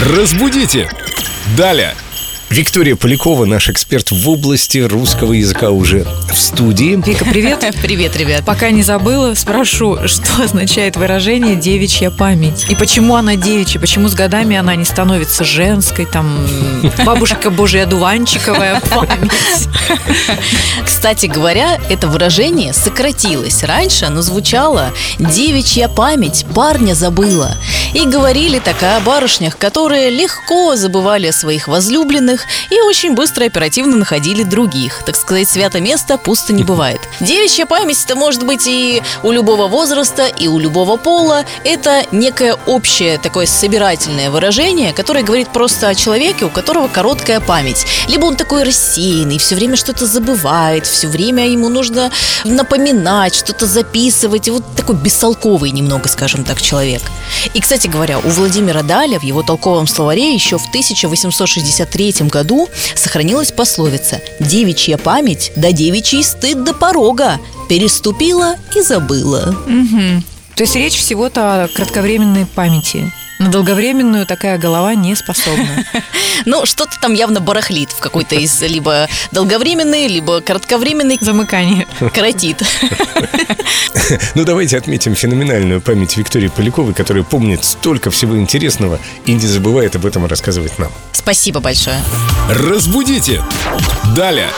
Разбудите! Далее! Виктория Полякова, наш эксперт в области русского языка уже в студии. Вика, привет. Привет, ребят. Пока не забыла, спрошу, что означает выражение «девичья память»? И почему она девичья? Почему с годами она не становится женской, там, бабушка Божья дуванчиковая память? Кстати говоря, это выражение сократилось. Раньше оно звучало «девичья память парня забыла». И говорили так о барышнях, которые легко забывали о своих возлюбленных и очень быстро оперативно находили других. Так сказать, свято место пусто не бывает. Девичья память это может быть и у любого возраста, и у любого пола. Это некое общее такое собирательное выражение, которое говорит просто о человеке, у которого короткая память. Либо он такой рассеянный, все время что-то забывает, все время ему нужно напоминать, что-то записывать. Вот такой бестолковый немного, скажем так, человек. И, кстати говоря, у Владимира Даля в его толковом словаре еще в 1863 году сохранилась пословица «Девичья память, да девичий стыд до порога, переступила и забыла». Мгм. То есть речь всего-то о кратковременной памяти. На долговременную такая голова не способна. Ну, что-то там явно барахлит в какой-то из либо долговременный, либо кратковременный Замыкание. коротит. Ну, давайте отметим феноменальную память Виктории Поляковой, которая помнит столько всего интересного и не забывает об этом рассказывать нам. Спасибо большое. Разбудите! Далее!